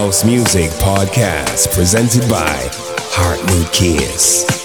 House Music Podcast presented by Heart Kiss.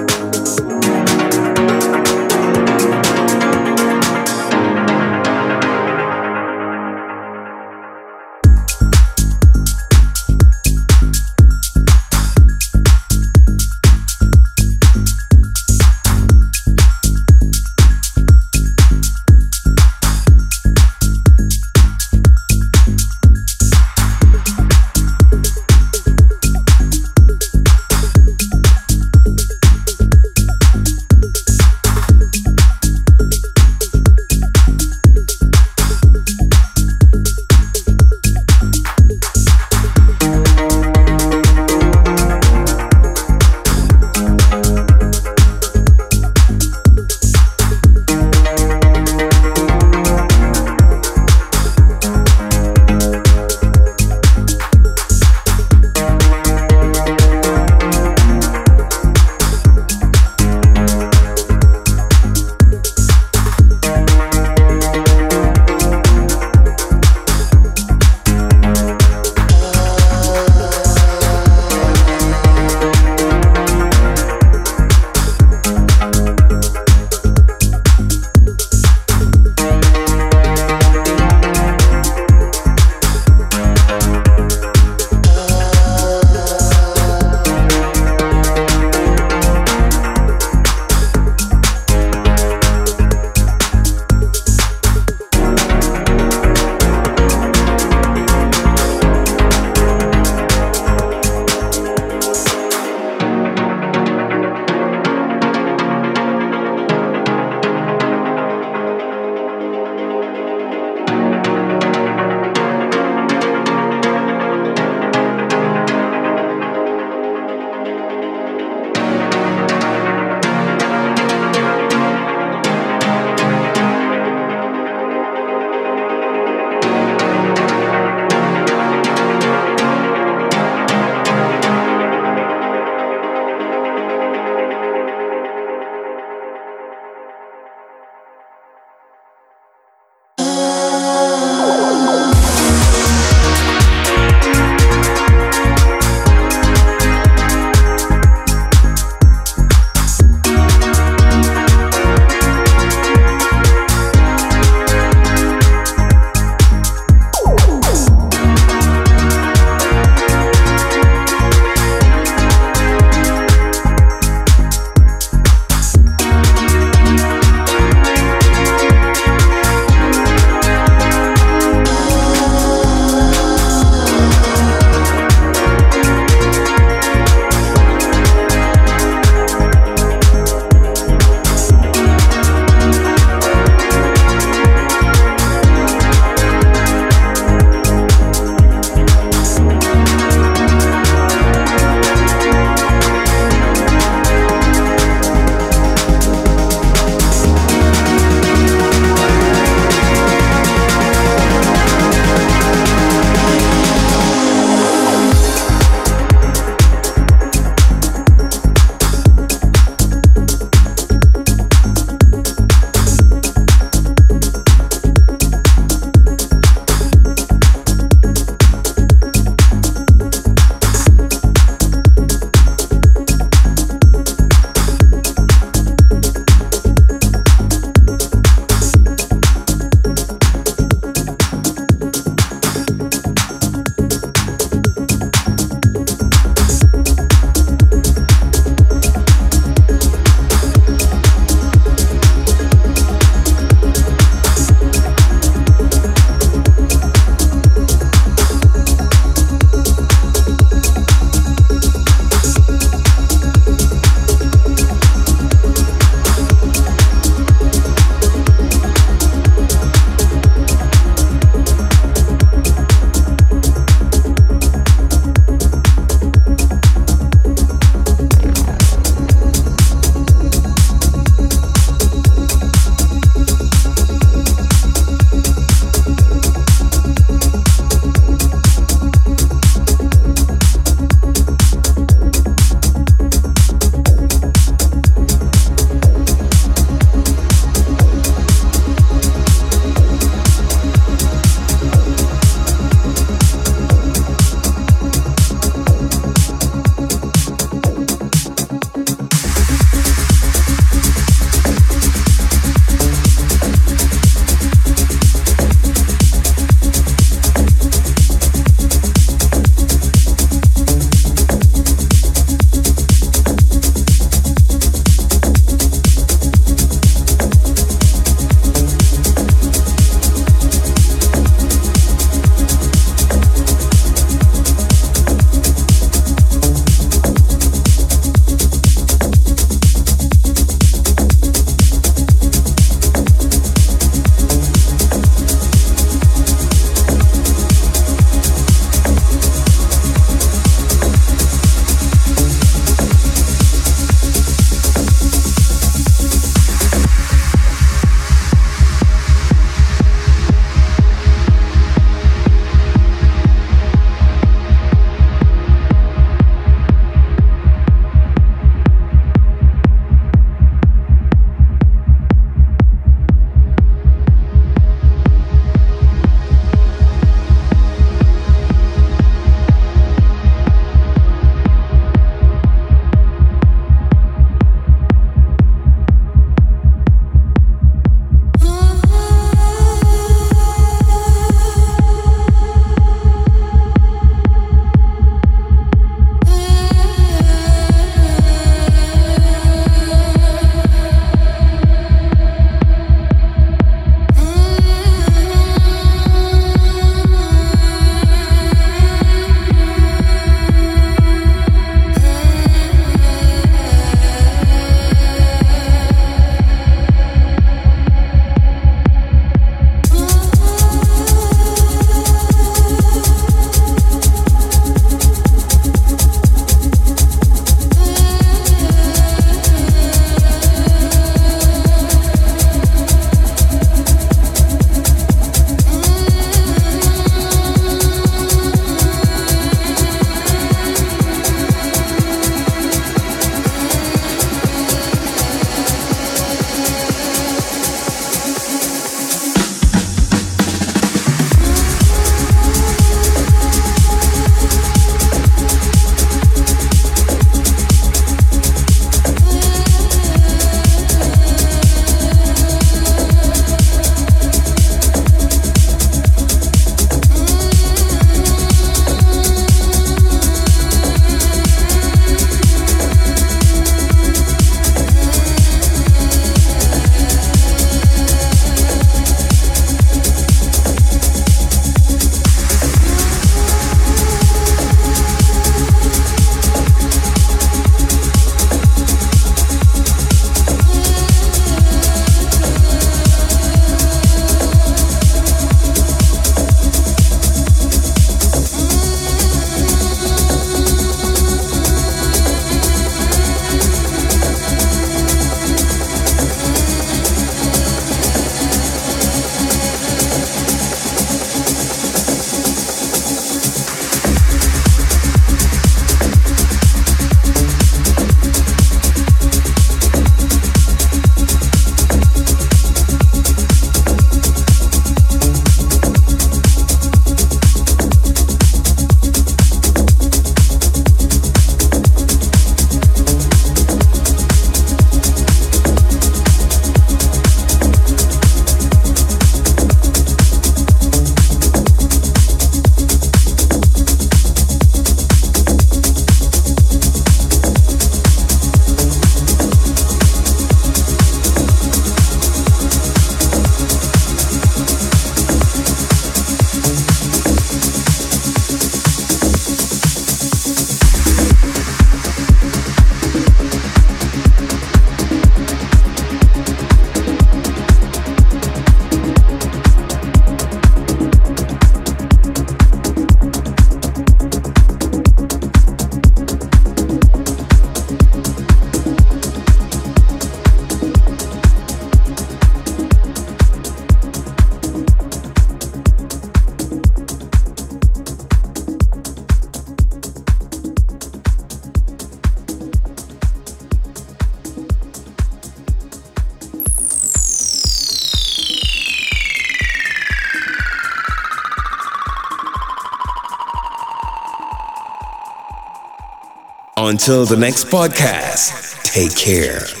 Until the next podcast, take care.